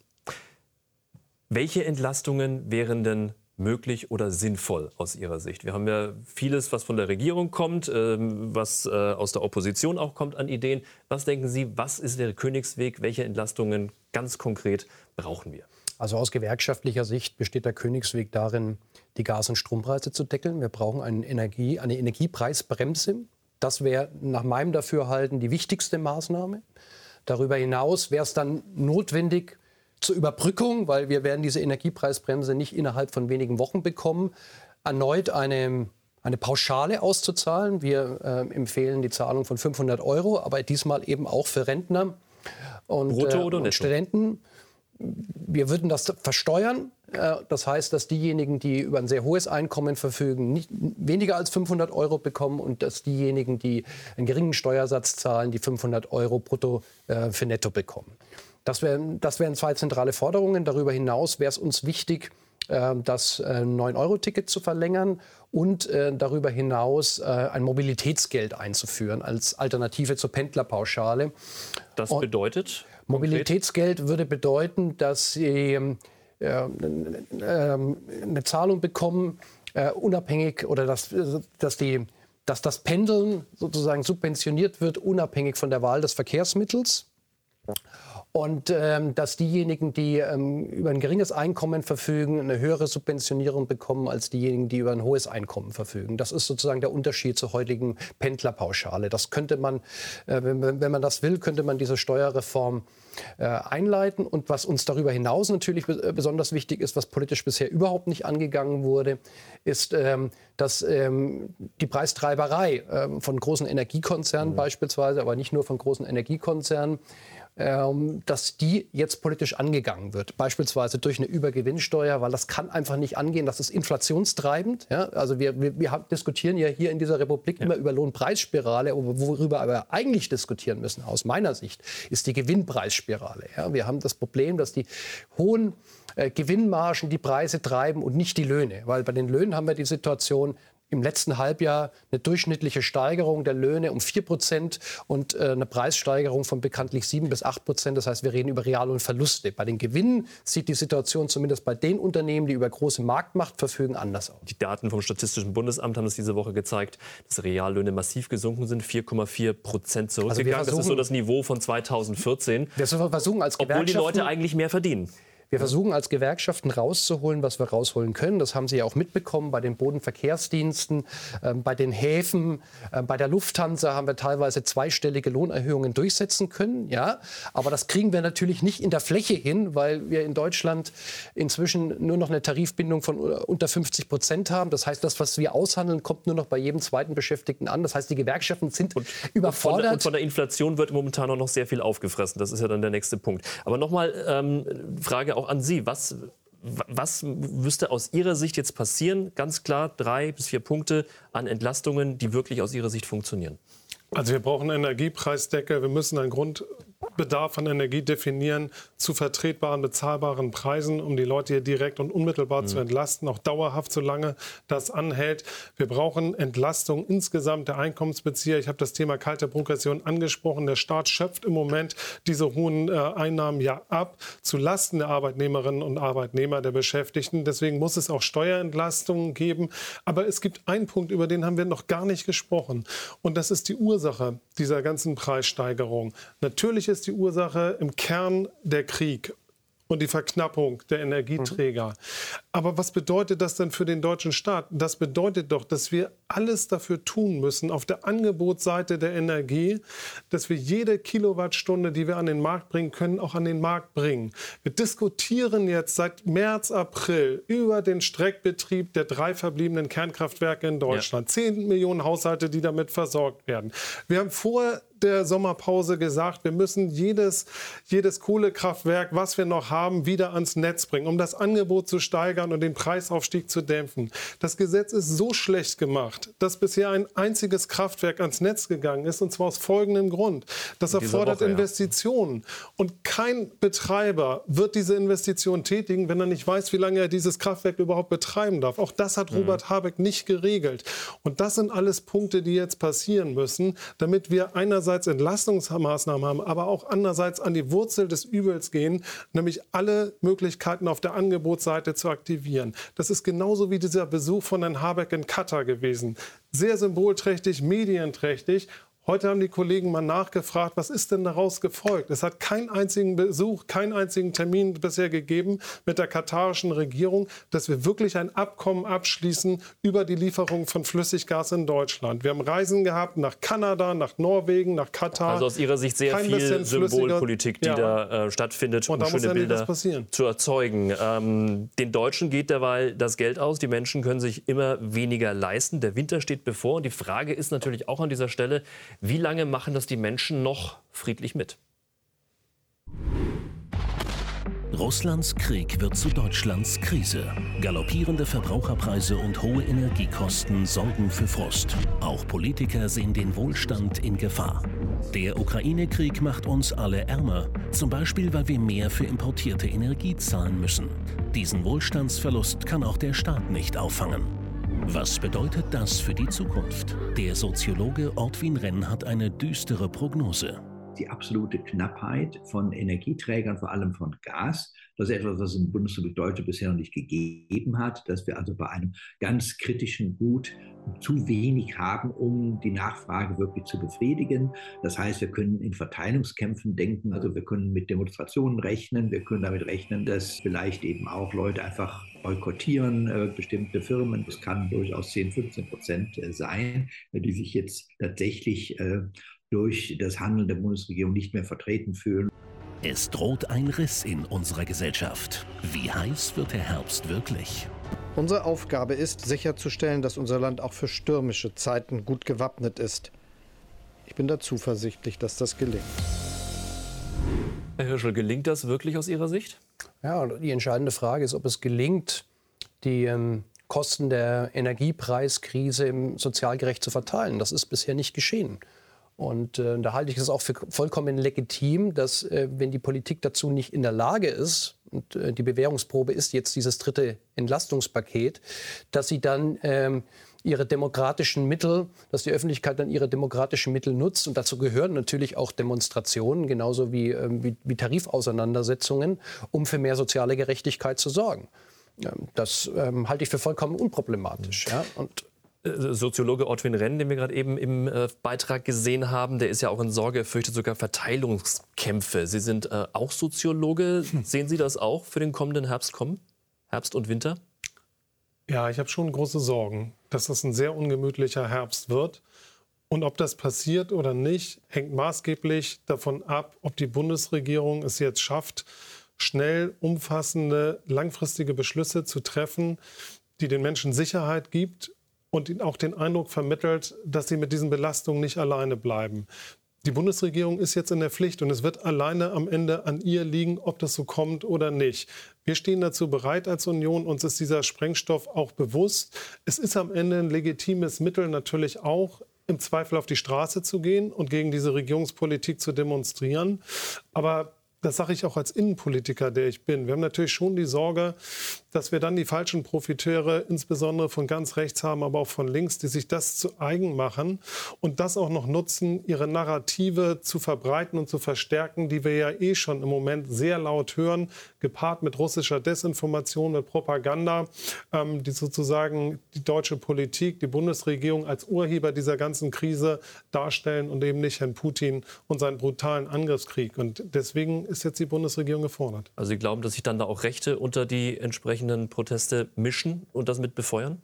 Welche Entlastungen wären denn möglich oder sinnvoll aus Ihrer Sicht? Wir haben ja vieles, was von der Regierung kommt, ähm, was äh, aus der Opposition auch kommt an Ideen. Was denken Sie, was ist der Königsweg? Welche Entlastungen ganz konkret brauchen wir? Also aus gewerkschaftlicher Sicht besteht der Königsweg darin, die Gas- und Strompreise zu deckeln. Wir brauchen eine, Energie, eine Energiepreisbremse. Das wäre nach meinem Dafürhalten die wichtigste Maßnahme. Darüber hinaus wäre es dann notwendig, zur Überbrückung, weil wir werden diese Energiepreisbremse nicht innerhalb von wenigen Wochen bekommen, erneut eine, eine Pauschale auszuzahlen. Wir äh, empfehlen die Zahlung von 500 Euro, aber diesmal eben auch für Rentner und, Brutto oder äh, und Studenten. Wir würden das versteuern. Äh, das heißt, dass diejenigen, die über ein sehr hohes Einkommen verfügen, nicht weniger als 500 Euro bekommen und dass diejenigen, die einen geringen Steuersatz zahlen, die 500 Euro brutto äh, für netto bekommen. Das wären, das wären zwei zentrale Forderungen. Darüber hinaus wäre es uns wichtig, äh, das 9-Euro-Ticket äh, zu verlängern und äh, darüber hinaus ein Mobilitätsgeld einzuführen als Alternative zur Pendlerpauschale. Das bedeutet? Mobilitätsgeld würde bedeuten, dass Sie eine Zahlung bekommen, unabhängig oder dass, dass, die, dass das Pendeln sozusagen subventioniert wird, unabhängig von der Wahl des Verkehrsmittels. Und ähm, dass diejenigen, die ähm, über ein geringes Einkommen verfügen, eine höhere Subventionierung bekommen als diejenigen, die über ein hohes Einkommen verfügen. Das ist sozusagen der Unterschied zur heutigen Pendlerpauschale. Das könnte man, äh, wenn, wenn, man das will, könnte man diese Steuerreform äh, einleiten. Und was uns darüber hinaus natürlich besonders wichtig ist, was politisch bisher überhaupt nicht angegangen wurde, ist ähm, dass ähm, die Preistreiberei ähm, von großen Energiekonzernen mhm. beispielsweise, aber nicht nur von großen Energiekonzernen, ähm, dass die jetzt politisch angegangen wird, beispielsweise durch eine Übergewinnsteuer, weil das kann einfach nicht angehen, das ist inflationstreibend. Ja? Also wir, wir, wir diskutieren ja hier in dieser Republik ja. immer über Lohnpreisspirale, worüber wir eigentlich diskutieren müssen, aus meiner Sicht, ist die Gewinnpreisspirale. Ja? Wir haben das Problem, dass die hohen äh, Gewinnmargen die Preise treiben und nicht die Löhne. Weil bei den Löhnen haben wir die Situation, im letzten Halbjahr eine durchschnittliche Steigerung der Löhne um 4 Prozent und äh, eine Preissteigerung von bekanntlich 7 bis 8 Prozent. Das heißt, wir reden über Reallohnverluste. Bei den Gewinnen sieht die Situation zumindest bei den Unternehmen, die über große Marktmacht verfügen, anders aus. Die Daten vom Statistischen Bundesamt haben es diese Woche gezeigt, dass Reallöhne massiv gesunken sind, 4,4 Prozent zurückgegangen. Also das ist so das Niveau von 2014. Wir versuchen als Obwohl die Leute eigentlich mehr verdienen. Wir versuchen als Gewerkschaften rauszuholen, was wir rausholen können. Das haben Sie ja auch mitbekommen bei den Bodenverkehrsdiensten, äh, bei den Häfen, äh, bei der Lufthansa haben wir teilweise zweistellige Lohnerhöhungen durchsetzen können. Ja, aber das kriegen wir natürlich nicht in der Fläche hin, weil wir in Deutschland inzwischen nur noch eine Tarifbindung von äh, unter 50 Prozent haben. Das heißt, das, was wir aushandeln, kommt nur noch bei jedem zweiten Beschäftigten an. Das heißt, die Gewerkschaften sind und, überfordert. Und von, der, und von der Inflation wird momentan auch noch sehr viel aufgefressen. Das ist ja dann der nächste Punkt. Aber nochmal ähm, Frage auch an Sie. Was, was müsste aus Ihrer Sicht jetzt passieren? Ganz klar drei bis vier Punkte an Entlastungen, die wirklich aus Ihrer Sicht funktionieren. Also wir brauchen Energiepreisdeckel. Wir müssen ein Grund, Bedarf an Energie definieren zu vertretbaren, bezahlbaren Preisen, um die Leute hier direkt und unmittelbar mhm. zu entlasten, auch dauerhaft, solange das anhält. Wir brauchen Entlastung insgesamt der Einkommensbezieher. Ich habe das Thema kalte Progression angesprochen. Der Staat schöpft im Moment diese hohen äh, Einnahmen ja ab zu Lasten der Arbeitnehmerinnen und Arbeitnehmer, der Beschäftigten. Deswegen muss es auch Steuerentlastungen geben. Aber es gibt einen Punkt, über den haben wir noch gar nicht gesprochen. Und das ist die Ursache dieser ganzen Preissteigerung. Natürlich ist die Ursache im Kern der Krieg und die Verknappung der Energieträger. Mhm. Aber was bedeutet das denn für den deutschen Staat? Das bedeutet doch, dass wir alles dafür tun müssen auf der Angebotsseite der Energie, dass wir jede Kilowattstunde, die wir an den Markt bringen können, auch an den Markt bringen. Wir diskutieren jetzt seit März, April über den Streckbetrieb der drei verbliebenen Kernkraftwerke in Deutschland. Zehn ja. Millionen Haushalte, die damit versorgt werden. Wir haben vor der Sommerpause gesagt, wir müssen jedes, jedes Kohlekraftwerk, was wir noch haben, wieder ans Netz bringen, um das Angebot zu steigern und den Preisaufstieg zu dämpfen. Das Gesetz ist so schlecht gemacht, dass bisher ein einziges Kraftwerk ans Netz gegangen ist, und zwar aus folgendem Grund. Das erfordert Woche, Investitionen. Ja. Und kein Betreiber wird diese Investition tätigen, wenn er nicht weiß, wie lange er dieses Kraftwerk überhaupt betreiben darf. Auch das hat mhm. Robert Habeck nicht geregelt. Und das sind alles Punkte, die jetzt passieren müssen, damit wir einerseits einerseits Entlastungsmaßnahmen haben, aber auch andererseits an die Wurzel des Übels gehen, nämlich alle Möglichkeiten auf der Angebotsseite zu aktivieren. Das ist genauso wie dieser Besuch von Herrn Habeck in Katar gewesen. Sehr symbolträchtig, medienträchtig Heute haben die Kollegen mal nachgefragt, was ist denn daraus gefolgt? Es hat keinen einzigen Besuch, keinen einzigen Termin bisher gegeben mit der katarischen Regierung, dass wir wirklich ein Abkommen abschließen über die Lieferung von Flüssiggas in Deutschland. Wir haben Reisen gehabt nach Kanada, nach Norwegen, nach Katar. Also aus Ihrer Sicht sehr Kein viel Symbolpolitik, die ja. da äh, stattfindet, um schöne Bilder zu erzeugen. Ähm, den Deutschen geht derweil das Geld aus. Die Menschen können sich immer weniger leisten. Der Winter steht bevor. Und die Frage ist natürlich auch an dieser Stelle, wie lange machen das die Menschen noch friedlich mit? Russlands Krieg wird zu Deutschlands Krise. Galoppierende Verbraucherpreise und hohe Energiekosten sorgen für Frust. Auch Politiker sehen den Wohlstand in Gefahr. Der Ukraine-Krieg macht uns alle ärmer, zum Beispiel weil wir mehr für importierte Energie zahlen müssen. Diesen Wohlstandsverlust kann auch der Staat nicht auffangen. Was bedeutet das für die Zukunft? Der Soziologe Ortwin Renn hat eine düstere Prognose. Die absolute Knappheit von Energieträgern, vor allem von Gas, das ist etwas, was es im Bundesrepublik Deutschland bisher noch nicht gegeben hat, dass wir also bei einem ganz kritischen Gut zu wenig haben, um die Nachfrage wirklich zu befriedigen. Das heißt, wir können in Verteilungskämpfen denken, also wir können mit Demonstrationen rechnen, wir können damit rechnen, dass vielleicht eben auch Leute einfach boykottieren äh, bestimmte Firmen. Das kann durchaus 10, 15 Prozent äh, sein, die sich jetzt tatsächlich äh, durch das Handeln der Bundesregierung nicht mehr vertreten fühlen. Es droht ein Riss in unserer Gesellschaft. Wie heiß wird der Herbst wirklich? Unsere Aufgabe ist, sicherzustellen, dass unser Land auch für stürmische Zeiten gut gewappnet ist. Ich bin da zuversichtlich, dass das gelingt. Herr Hirschel, gelingt das wirklich aus Ihrer Sicht? Ja, die entscheidende Frage ist, ob es gelingt, die ähm, Kosten der Energiepreiskrise sozial gerecht zu verteilen. Das ist bisher nicht geschehen. Und äh, da halte ich es auch für vollkommen legitim, dass, äh, wenn die Politik dazu nicht in der Lage ist, und äh, die Bewährungsprobe ist jetzt dieses dritte Entlastungspaket, dass sie dann ähm, ihre demokratischen Mittel, dass die Öffentlichkeit dann ihre demokratischen Mittel nutzt. Und dazu gehören natürlich auch Demonstrationen, genauso wie, ähm, wie, wie Tarifauseinandersetzungen, um für mehr soziale Gerechtigkeit zu sorgen. Ähm, das ähm, halte ich für vollkommen unproblematisch. Ja? Und Soziologe Ortwin Renn, den wir gerade eben im äh, Beitrag gesehen haben, der ist ja auch in Sorge, fürchtet sogar Verteilungskämpfe. Sie sind äh, auch Soziologe. Hm. Sehen Sie das auch für den kommenden Herbst kommen? Herbst und Winter? Ja, ich habe schon große Sorgen, dass das ein sehr ungemütlicher Herbst wird. Und ob das passiert oder nicht, hängt maßgeblich davon ab, ob die Bundesregierung es jetzt schafft, schnell umfassende, langfristige Beschlüsse zu treffen, die den Menschen Sicherheit gibt und ihnen auch den Eindruck vermittelt, dass sie mit diesen Belastungen nicht alleine bleiben. Die Bundesregierung ist jetzt in der Pflicht und es wird alleine am Ende an ihr liegen, ob das so kommt oder nicht. Wir stehen dazu bereit als Union. Uns ist dieser Sprengstoff auch bewusst. Es ist am Ende ein legitimes Mittel natürlich auch, im Zweifel auf die Straße zu gehen und gegen diese Regierungspolitik zu demonstrieren. Aber das sage ich auch als Innenpolitiker, der ich bin. Wir haben natürlich schon die Sorge, dass wir dann die falschen Profiteure, insbesondere von ganz rechts haben, aber auch von links, die sich das zu eigen machen und das auch noch nutzen, ihre Narrative zu verbreiten und zu verstärken, die wir ja eh schon im Moment sehr laut hören, gepaart mit russischer Desinformation, mit Propaganda, ähm, die sozusagen die deutsche Politik, die Bundesregierung als Urheber dieser ganzen Krise darstellen und eben nicht Herrn Putin und seinen brutalen Angriffskrieg. Und deswegen ist jetzt die Bundesregierung gefordert. Also Sie glauben, dass sich dann da auch Rechte unter die entsprechenden Proteste mischen und das mit befeuern?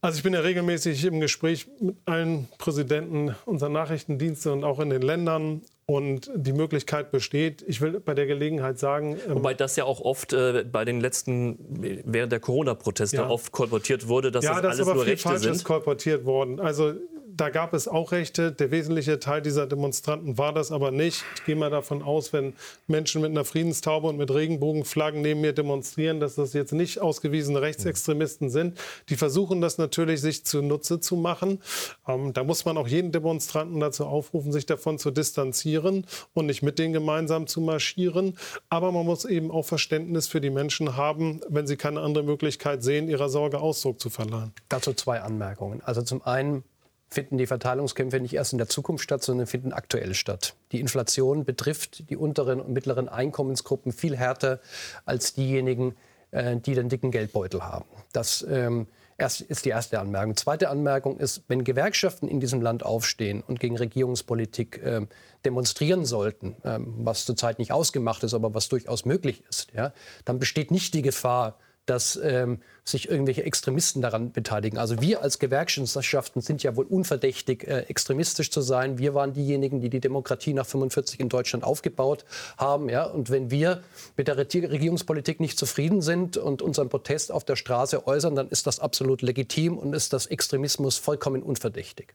Also ich bin ja regelmäßig im Gespräch mit allen Präsidenten unserer Nachrichtendienste und auch in den Ländern. Und die Möglichkeit besteht, ich will bei der Gelegenheit sagen. Ähm, Wobei das ja auch oft äh, bei den letzten, während der Corona-Proteste ja. oft kolportiert wurde, dass ja, das, das alles aber nur viel Rechte Falsches sind. kolportiert worden. Also da gab es auch Rechte. Der wesentliche Teil dieser Demonstranten war das aber nicht. Ich gehe mal davon aus, wenn Menschen mit einer Friedenstaube und mit Regenbogenflaggen neben mir demonstrieren, dass das jetzt nicht ausgewiesene Rechtsextremisten sind. Die versuchen das natürlich, sich zunutze zu machen. Ähm, da muss man auch jeden Demonstranten dazu aufrufen, sich davon zu distanzieren und nicht mit denen gemeinsam zu marschieren. Aber man muss eben auch Verständnis für die Menschen haben, wenn sie keine andere Möglichkeit sehen, ihrer Sorge Ausdruck zu verleihen. Dazu zwei Anmerkungen. Also zum einen finden die Verteilungskämpfe nicht erst in der Zukunft statt, sondern finden aktuell statt. Die Inflation betrifft die unteren und mittleren Einkommensgruppen viel härter als diejenigen, äh, die den dicken Geldbeutel haben. Das ähm, ist die erste Anmerkung. Zweite Anmerkung ist, wenn Gewerkschaften in diesem Land aufstehen und gegen Regierungspolitik äh, demonstrieren sollten, äh, was zurzeit nicht ausgemacht ist, aber was durchaus möglich ist, ja, dann besteht nicht die Gefahr, dass ähm, sich irgendwelche Extremisten daran beteiligen. Also wir als Gewerkschaften sind ja wohl unverdächtig, äh, extremistisch zu sein. Wir waren diejenigen, die die Demokratie nach 45 in Deutschland aufgebaut haben. Ja? Und wenn wir mit der Regierungspolitik nicht zufrieden sind und unseren Protest auf der Straße äußern, dann ist das absolut legitim und ist das Extremismus vollkommen unverdächtig.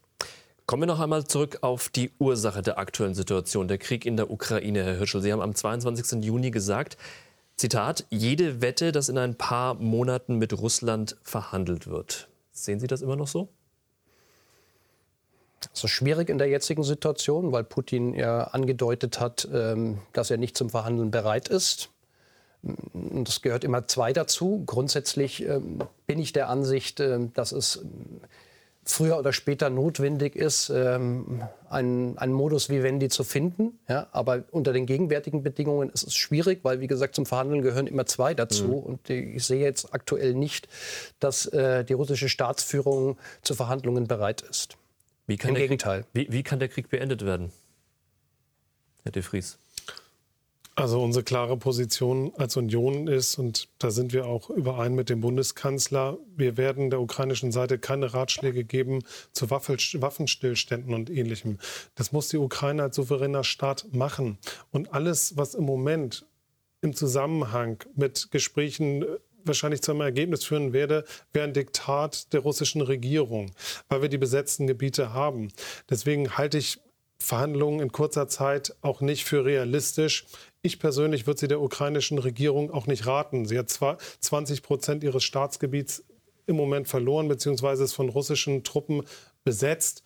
Kommen wir noch einmal zurück auf die Ursache der aktuellen Situation, der Krieg in der Ukraine, Herr Hirschel. Sie haben am 22. Juni gesagt, Zitat, jede Wette, dass in ein paar Monaten mit Russland verhandelt wird. Sehen Sie das immer noch so? Das ist schwierig in der jetzigen Situation, weil Putin ja angedeutet hat, ähm, dass er nicht zum Verhandeln bereit ist. Es gehört immer zwei dazu. Grundsätzlich ähm, bin ich der Ansicht, ähm, dass es früher oder später notwendig ist, ähm, einen, einen Modus Vivendi zu finden. Ja, aber unter den gegenwärtigen Bedingungen ist es schwierig, weil, wie gesagt, zum Verhandeln gehören immer zwei dazu. Mhm. Und ich sehe jetzt aktuell nicht, dass äh, die russische Staatsführung zu Verhandlungen bereit ist. Im Gegenteil. Krieg, wie, wie kann der Krieg beendet werden, Herr de Vries? Also unsere klare Position als Union ist, und da sind wir auch überein mit dem Bundeskanzler, wir werden der ukrainischen Seite keine Ratschläge geben zu Waffenstillständen und ähnlichem. Das muss die Ukraine als souveräner Staat machen. Und alles, was im Moment im Zusammenhang mit Gesprächen wahrscheinlich zu einem Ergebnis führen werde, wäre ein Diktat der russischen Regierung, weil wir die besetzten Gebiete haben. Deswegen halte ich Verhandlungen in kurzer Zeit auch nicht für realistisch. Ich persönlich würde sie der ukrainischen Regierung auch nicht raten. Sie hat zwar 20 Prozent ihres Staatsgebiets im Moment verloren, beziehungsweise ist von russischen Truppen besetzt.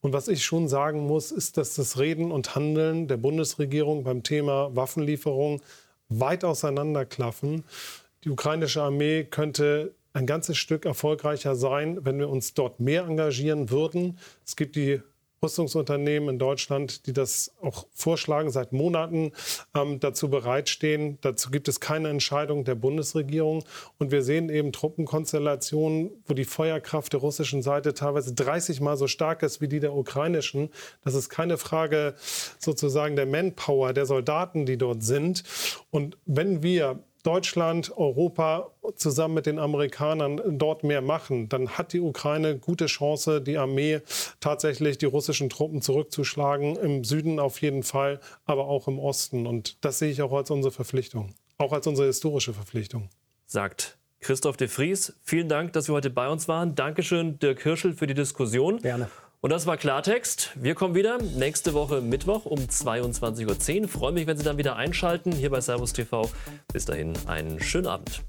Und was ich schon sagen muss, ist, dass das Reden und Handeln der Bundesregierung beim Thema Waffenlieferung weit auseinanderklaffen. Die ukrainische Armee könnte ein ganzes Stück erfolgreicher sein, wenn wir uns dort mehr engagieren würden. Es gibt die Rüstungsunternehmen in Deutschland, die das auch vorschlagen, seit Monaten ähm, dazu bereitstehen. Dazu gibt es keine Entscheidung der Bundesregierung. Und wir sehen eben Truppenkonstellationen, wo die Feuerkraft der russischen Seite teilweise 30 Mal so stark ist wie die der ukrainischen. Das ist keine Frage sozusagen der Manpower, der Soldaten, die dort sind. Und wenn wir Deutschland, Europa zusammen mit den Amerikanern dort mehr machen, dann hat die Ukraine gute Chance, die Armee tatsächlich die russischen Truppen zurückzuschlagen. Im Süden auf jeden Fall, aber auch im Osten. Und das sehe ich auch als unsere Verpflichtung, auch als unsere historische Verpflichtung. Sagt Christoph de Vries. Vielen Dank, dass Sie heute bei uns waren. Dankeschön, Dirk Hirschel, für die Diskussion. Gerne. Und das war Klartext. Wir kommen wieder nächste Woche Mittwoch um 22.10 Uhr. Freue mich, wenn Sie dann wieder einschalten hier bei Servus TV. Bis dahin einen schönen Abend.